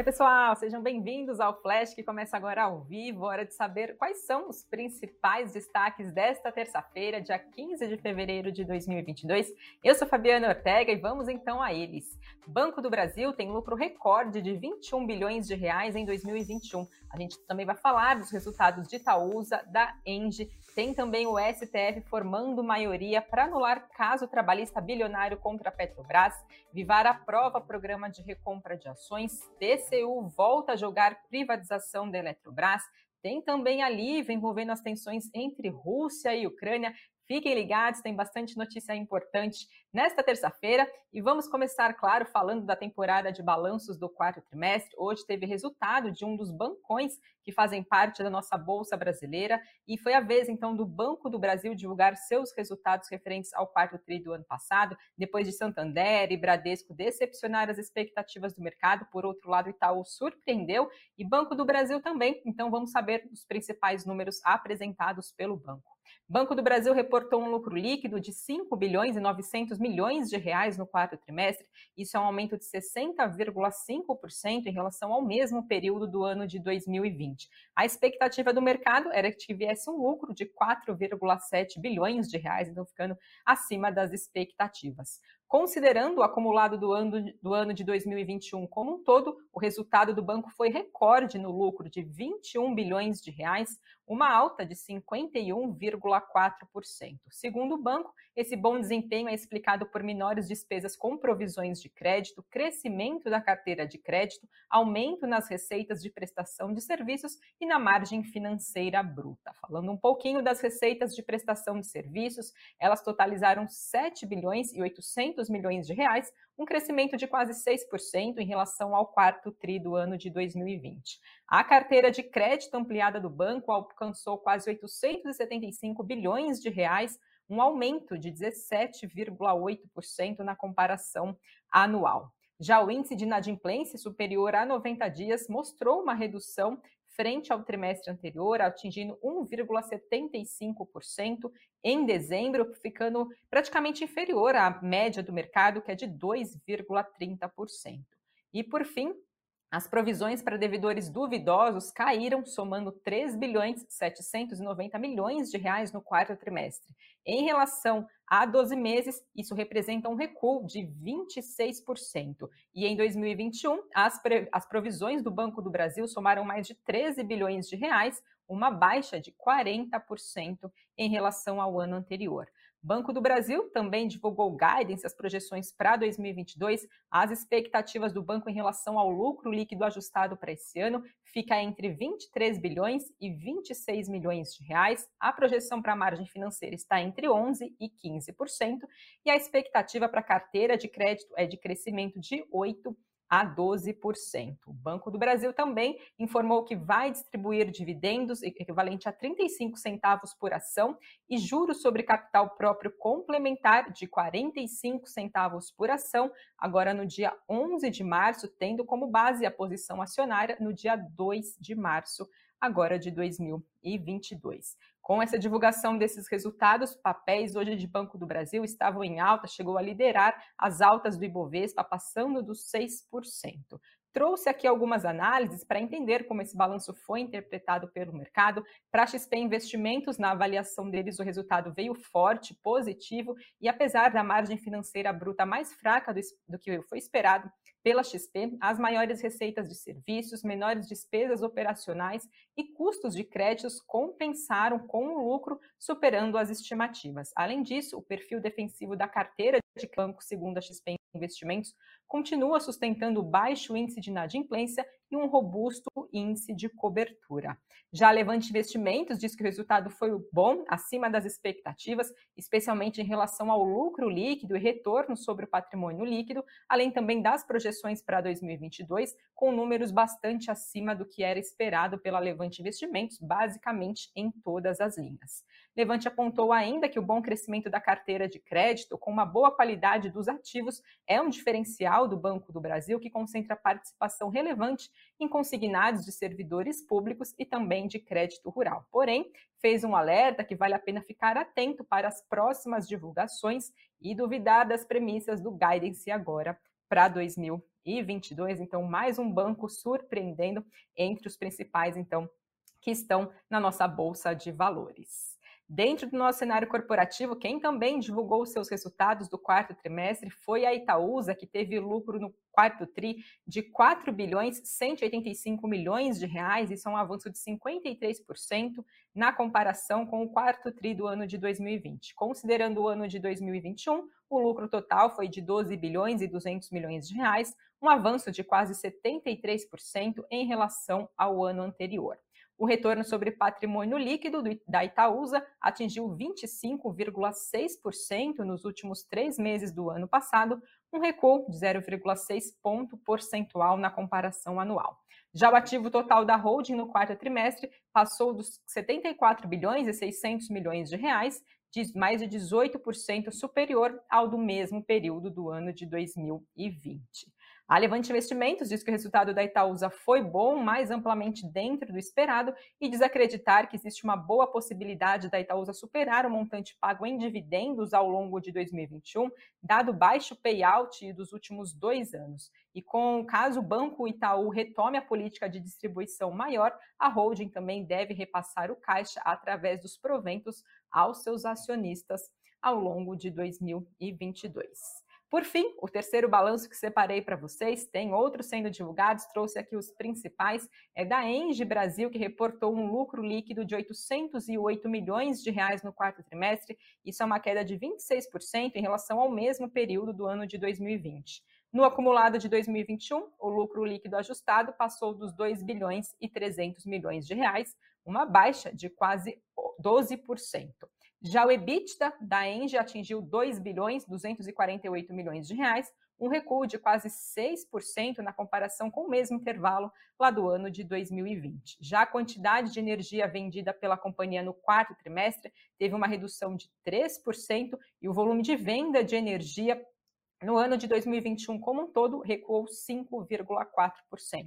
Oi, pessoal, sejam bem-vindos ao Flash que começa agora ao vivo. Hora de saber quais são os principais destaques desta terça-feira, dia 15 de fevereiro de 2022. Eu sou Fabiana Ortega e vamos então a eles. Banco do Brasil tem lucro recorde de 21 bilhões de reais em 2021. A gente também vai falar dos resultados de Itaúsa, da Engie, tem também o STF formando maioria para anular caso trabalhista bilionário contra a Petrobras. Vivar aprova programa de recompra de ações. TCU volta a jogar privatização da Eletrobras. Tem também a Live envolvendo as tensões entre Rússia e Ucrânia. Fiquem ligados, tem bastante notícia importante nesta terça-feira e vamos começar, claro, falando da temporada de balanços do quarto trimestre. Hoje teve resultado de um dos bancões que fazem parte da nossa bolsa brasileira e foi a vez então do Banco do Brasil divulgar seus resultados referentes ao quarto tri do ano passado, depois de Santander e Bradesco decepcionar as expectativas do mercado. Por outro lado, Itaú surpreendeu e Banco do Brasil também. Então vamos saber os principais números apresentados pelo banco. Banco do Brasil reportou um lucro líquido de 5 bilhões e 900 milhões de reais no quarto trimestre. Isso é um aumento de 60,5% em relação ao mesmo período do ano de 2020. A expectativa do mercado era que tivesse um lucro de 4,7 bilhões de reais, então ficando acima das expectativas. Considerando o acumulado do ano, do ano de 2021 como um todo, o resultado do banco foi recorde no lucro de 21 bilhões de reais, uma alta de 51,4%. Segundo o banco, esse bom desempenho é explicado por menores despesas com provisões de crédito, crescimento da carteira de crédito, aumento nas receitas de prestação de serviços e na margem financeira bruta. Falando um pouquinho das receitas de prestação de serviços, elas totalizaram 7 bilhões e 800 milhões de reais, um crescimento de quase 6% em relação ao quarto tri do ano de 2020. A carteira de crédito ampliada do banco alcançou quase 875 bilhões de reais, um aumento de 17,8% na comparação anual. Já o índice de inadimplência superior a 90 dias mostrou uma redução frente ao trimestre anterior, atingindo 1,75% em dezembro, ficando praticamente inferior à média do mercado, que é de 2,30%. E por fim, as provisões para devedores duvidosos caíram, somando 3 bilhões 790 milhões de reais no quarto trimestre. Em relação a 12 meses, isso representa um recuo de 26%. E em 2021, as, as provisões do Banco do Brasil somaram mais de 13 bilhões de reais, uma baixa de 40% em relação ao ano anterior. Banco do Brasil também divulgou guidance, as projeções para 2022. As expectativas do banco em relação ao lucro líquido ajustado para esse ano fica entre 23 bilhões e 26 milhões de reais. A projeção para a margem financeira está entre 11 e 15%, e a expectativa para a carteira de crédito é de crescimento de 8 a 12%. O Banco do Brasil também informou que vai distribuir dividendos equivalente a 35 centavos por ação e juros sobre capital próprio complementar de 45 centavos por ação, agora no dia 11 de março, tendo como base a posição acionária no dia 2 de março, agora de 2022. Com essa divulgação desses resultados, papéis hoje de Banco do Brasil estavam em alta, chegou a liderar as altas do Ibovespa, passando dos 6%. Trouxe aqui algumas análises para entender como esse balanço foi interpretado pelo mercado. Para a XP Investimentos, na avaliação deles, o resultado veio forte, positivo, e apesar da margem financeira bruta mais fraca do, do que foi esperado pela XP, as maiores receitas de serviços, menores despesas operacionais e custos de créditos compensaram com o lucro, superando as estimativas. Além disso, o perfil defensivo da carteira de banco, segundo a XP Investimentos, continua sustentando baixo índice de inadimplência e um robusto índice de cobertura. Já a Levante Investimentos diz que o resultado foi bom, acima das expectativas, especialmente em relação ao lucro líquido e retorno sobre o patrimônio líquido, além também das projeções para 2022, com números bastante acima do que era esperado pela Levante Investimentos, basicamente em todas as linhas. Levante apontou ainda que o bom crescimento da carteira de crédito, com uma boa qualidade dos ativos, é um diferencial do Banco do Brasil que concentra participação relevante em consignados de servidores públicos e também de crédito rural. Porém, fez um alerta que vale a pena ficar atento para as próximas divulgações e duvidar das premissas do guidance agora para 2022. 2022. Então, mais um banco surpreendendo entre os principais, então, que estão na nossa bolsa de valores. Dentro do nosso cenário corporativo, quem também divulgou seus resultados do quarto trimestre foi a Itaúsa, que teve lucro no quarto tri de 4 bilhões 185 milhões de reais, isso é um avanço de 53% na comparação com o quarto tri do ano de 2020. Considerando o ano de 2021, o lucro total foi de 12 bilhões e 200 milhões de reais, um avanço de quase 73% em relação ao ano anterior. O retorno sobre patrimônio líquido da Itaúsa atingiu 25,6% nos últimos três meses do ano passado, um recuo de 0,6 ponto percentual na comparação anual. Já o ativo total da holding no quarto trimestre passou dos 74 bilhões e 600 milhões de reais, de mais de 18% superior ao do mesmo período do ano de 2020. A Levante Investimentos diz que o resultado da Itaúsa foi bom, mais amplamente dentro do esperado, e desacreditar que existe uma boa possibilidade da Itaúsa superar o montante pago em dividendos ao longo de 2021, dado baixo payout dos últimos dois anos. E com caso o Banco Itaú retome a política de distribuição maior, a holding também deve repassar o caixa através dos proventos aos seus acionistas ao longo de 2022. Por fim, o terceiro balanço que separei para vocês, tem outros sendo divulgados, trouxe aqui os principais, é da Engie Brasil, que reportou um lucro líquido de 808 milhões de reais no quarto trimestre, isso é uma queda de 26% em relação ao mesmo período do ano de 2020. No acumulado de 2021, o lucro líquido ajustado passou dos 2 bilhões e 300 milhões de reais, uma baixa de quase 12%. Já o EBITDA da Engie atingiu 2 bilhões 248 milhões de reais, um recuo de quase 6% na comparação com o mesmo intervalo lá do ano de 2020. Já a quantidade de energia vendida pela companhia no quarto trimestre teve uma redução de 3% e o volume de venda de energia no ano de 2021 como um todo recuou 5,4%.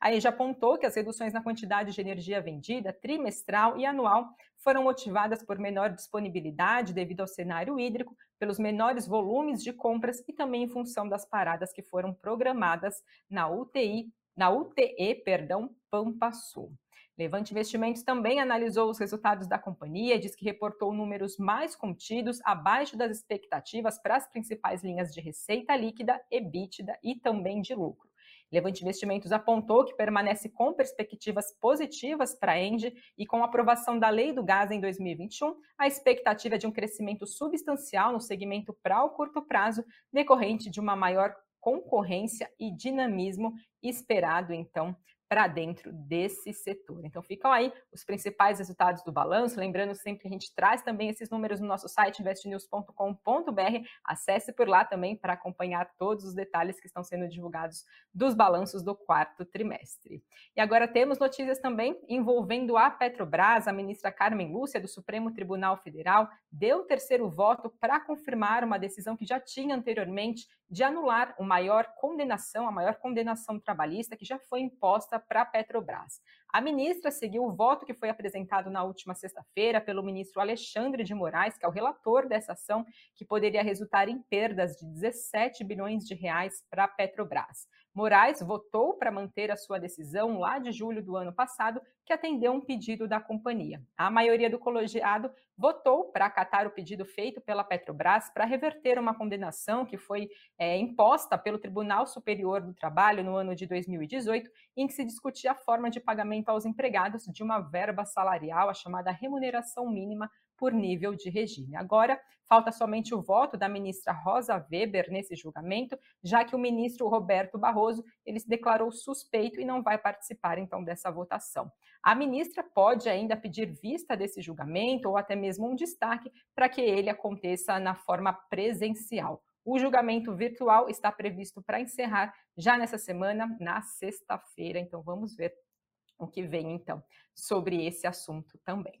Aí já apontou que as reduções na quantidade de energia vendida trimestral e anual foram motivadas por menor disponibilidade devido ao cenário hídrico, pelos menores volumes de compras e também em função das paradas que foram programadas na UTI, na UTE, perdão, Pampa Sul. Levante Investimentos também analisou os resultados da companhia diz que reportou números mais contidos, abaixo das expectativas para as principais linhas de receita líquida, EBITDA e também de lucro. Levante Investimentos apontou que permanece com perspectivas positivas para a Engie e com a aprovação da Lei do Gás em 2021, a expectativa é de um crescimento substancial no segmento para o curto prazo, decorrente de uma maior concorrência e dinamismo esperado, então, para dentro desse setor. Então ficam aí os principais resultados do balanço, lembrando sempre que a gente traz também esses números no nosso site investnews.com.br. Acesse por lá também para acompanhar todos os detalhes que estão sendo divulgados dos balanços do quarto trimestre. E agora temos notícias também envolvendo a Petrobras. A ministra Carmen Lúcia do Supremo Tribunal Federal deu o terceiro voto para confirmar uma decisão que já tinha anteriormente de anular a maior condenação, a maior condenação trabalhista que já foi imposta para a Petrobras. A ministra seguiu o voto que foi apresentado na última sexta-feira pelo ministro Alexandre de Moraes, que é o relator dessa ação, que poderia resultar em perdas de 17 bilhões de reais para a Petrobras. Moraes votou para manter a sua decisão lá de julho do ano passado, que atendeu um pedido da companhia. A maioria do colegiado votou para acatar o pedido feito pela Petrobras para reverter uma condenação que foi é, imposta pelo Tribunal Superior do Trabalho no ano de 2018, em que se discutia a forma de pagamento aos empregados de uma verba salarial, a chamada remuneração mínima por nível de regime. Agora, falta somente o voto da ministra Rosa Weber nesse julgamento, já que o ministro Roberto Barroso ele se declarou suspeito e não vai participar então dessa votação. A ministra pode ainda pedir vista desse julgamento ou até mesmo um destaque para que ele aconteça na forma presencial. O julgamento virtual está previsto para encerrar já nessa semana, na sexta-feira. Então vamos ver o que vem então sobre esse assunto também.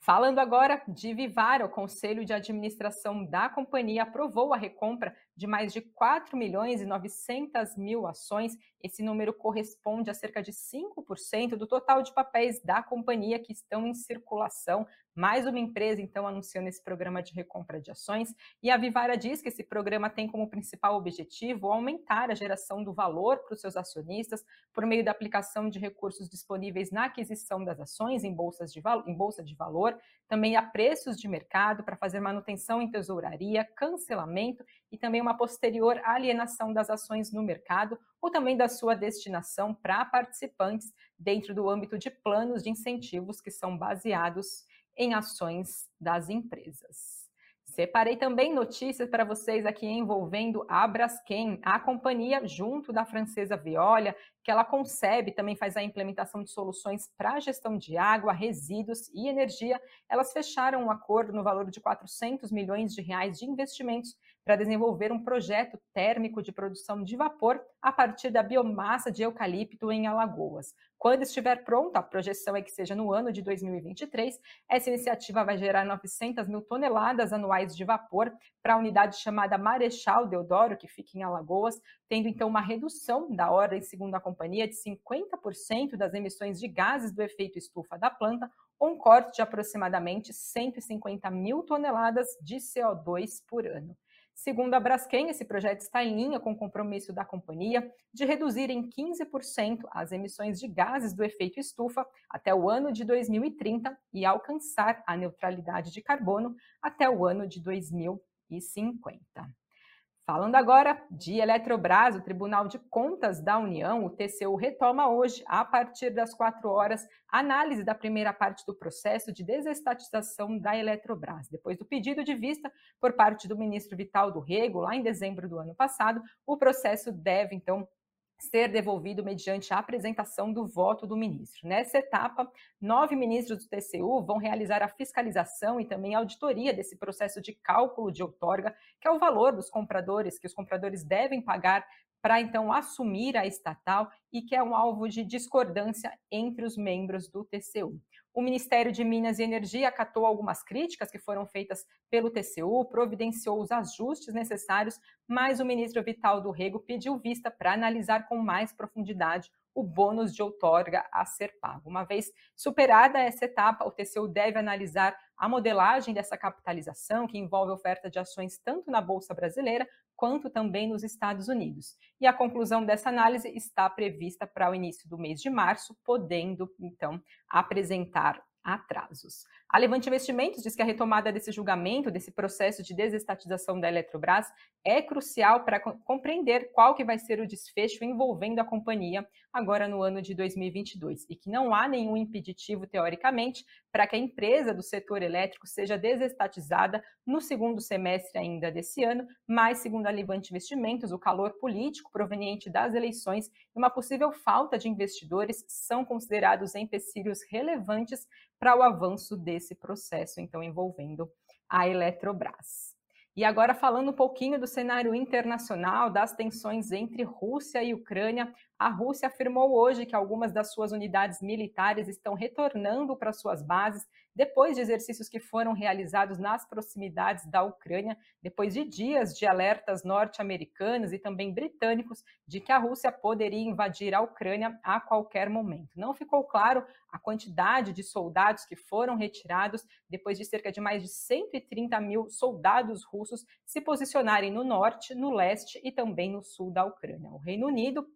Falando agora de Vivara, o Conselho de Administração da companhia aprovou a recompra de mais de 4 milhões e 900 mil ações. Esse número corresponde a cerca de 5% do total de papéis da companhia que estão em circulação. Mais uma empresa, então, anunciando esse programa de recompra de ações. E a Vivara diz que esse programa tem como principal objetivo aumentar a geração do valor para os seus acionistas por meio da aplicação de recursos disponíveis na aquisição das ações em, bolsas de, em bolsa de valor, também a preços de mercado para fazer manutenção em tesouraria, cancelamento e também uma posterior alienação das ações no mercado ou também da sua destinação para participantes dentro do âmbito de planos de incentivos que são baseados em ações das empresas. Separei também notícias para vocês aqui envolvendo a Braskem, a companhia junto da francesa Veolia, que ela concebe, também faz a implementação de soluções para a gestão de água, resíduos e energia. Elas fecharam um acordo no valor de 400 milhões de reais de investimentos para desenvolver um projeto térmico de produção de vapor a partir da biomassa de eucalipto em Alagoas. Quando estiver pronta, a projeção é que seja no ano de 2023, essa iniciativa vai gerar 900 mil toneladas anuais de vapor para a unidade chamada Marechal Deodoro, que fica em Alagoas, tendo então uma redução da ordem, segundo a companhia, de 50% das emissões de gases do efeito estufa da planta, ou um corte de aproximadamente 150 mil toneladas de CO2 por ano. Segundo a Braskem, esse projeto está em linha com o compromisso da companhia de reduzir em 15% as emissões de gases do efeito estufa até o ano de 2030 e alcançar a neutralidade de carbono até o ano de 2050. Falando agora de Eletrobras, o Tribunal de Contas da União, o TCU, retoma hoje, a partir das quatro horas, a análise da primeira parte do processo de desestatização da Eletrobras. Depois do pedido de vista por parte do ministro Vital do Rego, lá em dezembro do ano passado, o processo deve, então, ser devolvido mediante a apresentação do voto do ministro. Nessa etapa, nove ministros do TCU vão realizar a fiscalização e também a auditoria desse processo de cálculo de outorga, que é o valor dos compradores que os compradores devem pagar para então assumir a estatal e que é um alvo de discordância entre os membros do TCU. O Ministério de Minas e Energia acatou algumas críticas que foram feitas pelo TCU, providenciou os ajustes necessários, mas o ministro Vital do Rego pediu vista para analisar com mais profundidade o bônus de outorga a ser pago. Uma vez superada essa etapa, o TCU deve analisar a modelagem dessa capitalização, que envolve oferta de ações tanto na Bolsa Brasileira quanto também nos Estados Unidos. E a conclusão dessa análise está prevista para o início do mês de março, podendo, então, apresentar atrasos. A Levante Investimentos diz que a retomada desse julgamento, desse processo de desestatização da Eletrobras, é crucial para compreender qual que vai ser o desfecho envolvendo a companhia agora no ano de 2022 e que não há nenhum impeditivo, teoricamente, para que a empresa do setor elétrico seja desestatizada no segundo semestre ainda desse ano, mas, segundo a Levante Investimentos, o calor político proveniente das eleições e uma possível falta de investidores são considerados empecilhos relevantes para o avanço desse processo, então envolvendo a Eletrobras. E agora falando um pouquinho do cenário internacional, das tensões entre Rússia e Ucrânia, a Rússia afirmou hoje que algumas das suas unidades militares estão retornando para suas bases depois de exercícios que foram realizados nas proximidades da Ucrânia, depois de dias de alertas norte-americanos e também britânicos de que a Rússia poderia invadir a Ucrânia a qualquer momento. Não ficou claro a quantidade de soldados que foram retirados depois de cerca de mais de 130 mil soldados russos se posicionarem no norte, no leste e também no sul da Ucrânia. O Reino Unido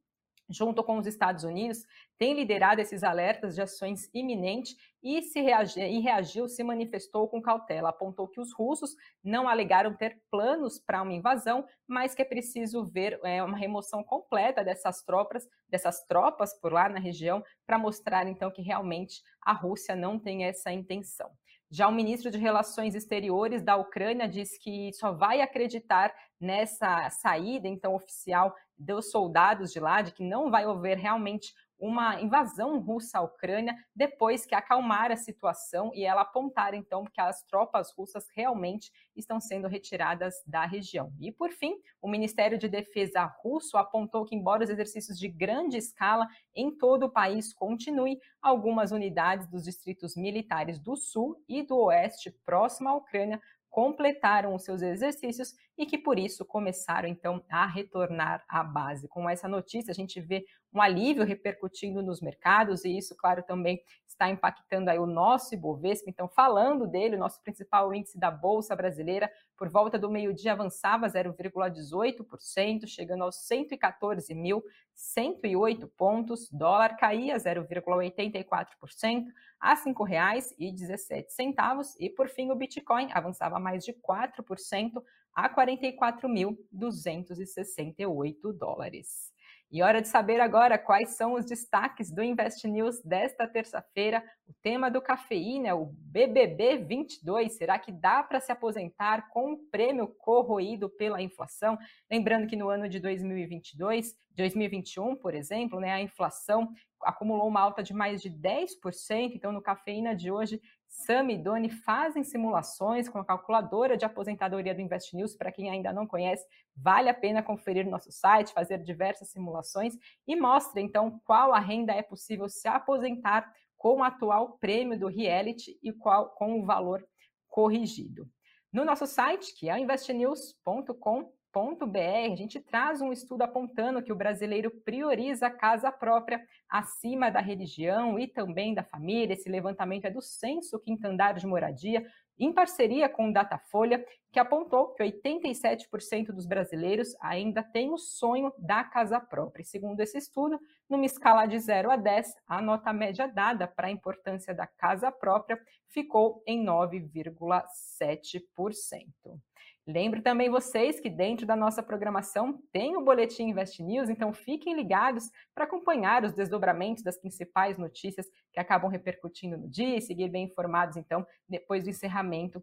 junto com os Estados Unidos, tem liderado esses alertas de ações iminentes e, se reagiu, e reagiu, se manifestou com cautela. Apontou que os russos não alegaram ter planos para uma invasão, mas que é preciso ver é, uma remoção completa dessas tropas, dessas tropas por lá na região, para mostrar então que realmente a Rússia não tem essa intenção. Já o ministro de Relações Exteriores da Ucrânia diz que só vai acreditar nessa saída, então, oficial dos soldados de lá, de que não vai haver realmente uma invasão russa à Ucrânia depois que acalmar a situação e ela apontar então que as tropas russas realmente estão sendo retiradas da região. E por fim, o Ministério de Defesa russo apontou que embora os exercícios de grande escala em todo o país continuem, algumas unidades dos distritos militares do sul e do oeste próximo à Ucrânia completaram os seus exercícios e que por isso começaram então a retornar à base. Com essa notícia, a gente vê um alívio repercutindo nos mercados e isso, claro, também está impactando aí o nosso Ibovespa. Então, falando dele, o nosso principal índice da Bolsa Brasileira, por volta do meio-dia avançava 0,18%, chegando aos 114.108 pontos. Dólar caía 0,84% a R$ 5,17. E, por fim, o Bitcoin avançava mais de 4% a 44.268 dólares. E hora de saber agora quais são os destaques do Invest News desta terça-feira. O tema do cafeína é o BBB 22. Será que dá para se aposentar com um prêmio corroído pela inflação? Lembrando que no ano de 2022, 2021, por exemplo, né, a inflação acumulou uma alta de mais de 10%. Então, no cafeína de hoje, Sam e Doni fazem simulações com a calculadora de aposentadoria do Invest News. Para quem ainda não conhece, vale a pena conferir nosso site, fazer diversas simulações e mostra então qual a renda é possível se aposentar com o atual prêmio do reality e qual com o valor corrigido. No nosso site, que é investnews.com, a gente traz um estudo apontando que o brasileiro prioriza a casa própria acima da religião e também da família. Esse levantamento é do Censo Quintandário de Moradia, em parceria com o Datafolha, que apontou que 87% dos brasileiros ainda têm o sonho da casa própria. Segundo esse estudo, numa escala de 0 a 10, a nota média dada para a importância da casa própria ficou em 9,7%. Lembre também vocês que dentro da nossa programação tem o Boletim Invest News, então fiquem ligados para acompanhar os desdobramentos das principais notícias que acabam repercutindo no dia e seguir bem informados, então, depois do encerramento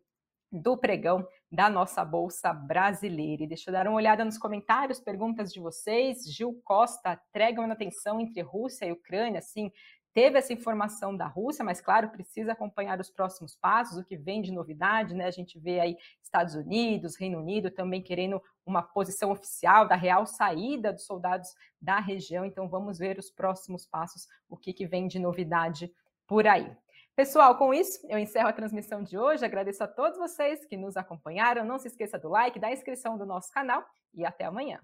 do pregão da nossa Bolsa Brasileira. E deixa eu dar uma olhada nos comentários, perguntas de vocês. Gil Costa, trégua na tensão entre Rússia e Ucrânia, sim, teve essa informação da Rússia, mas claro, precisa acompanhar os próximos passos, o que vem de novidade, né? A gente vê aí Estados Unidos, Reino Unido também querendo uma posição oficial da real saída dos soldados da região. Então vamos ver os próximos passos, o que, que vem de novidade por aí. Pessoal, com isso, eu encerro a transmissão de hoje. Agradeço a todos vocês que nos acompanharam. Não se esqueça do like, da inscrição do nosso canal e até amanhã.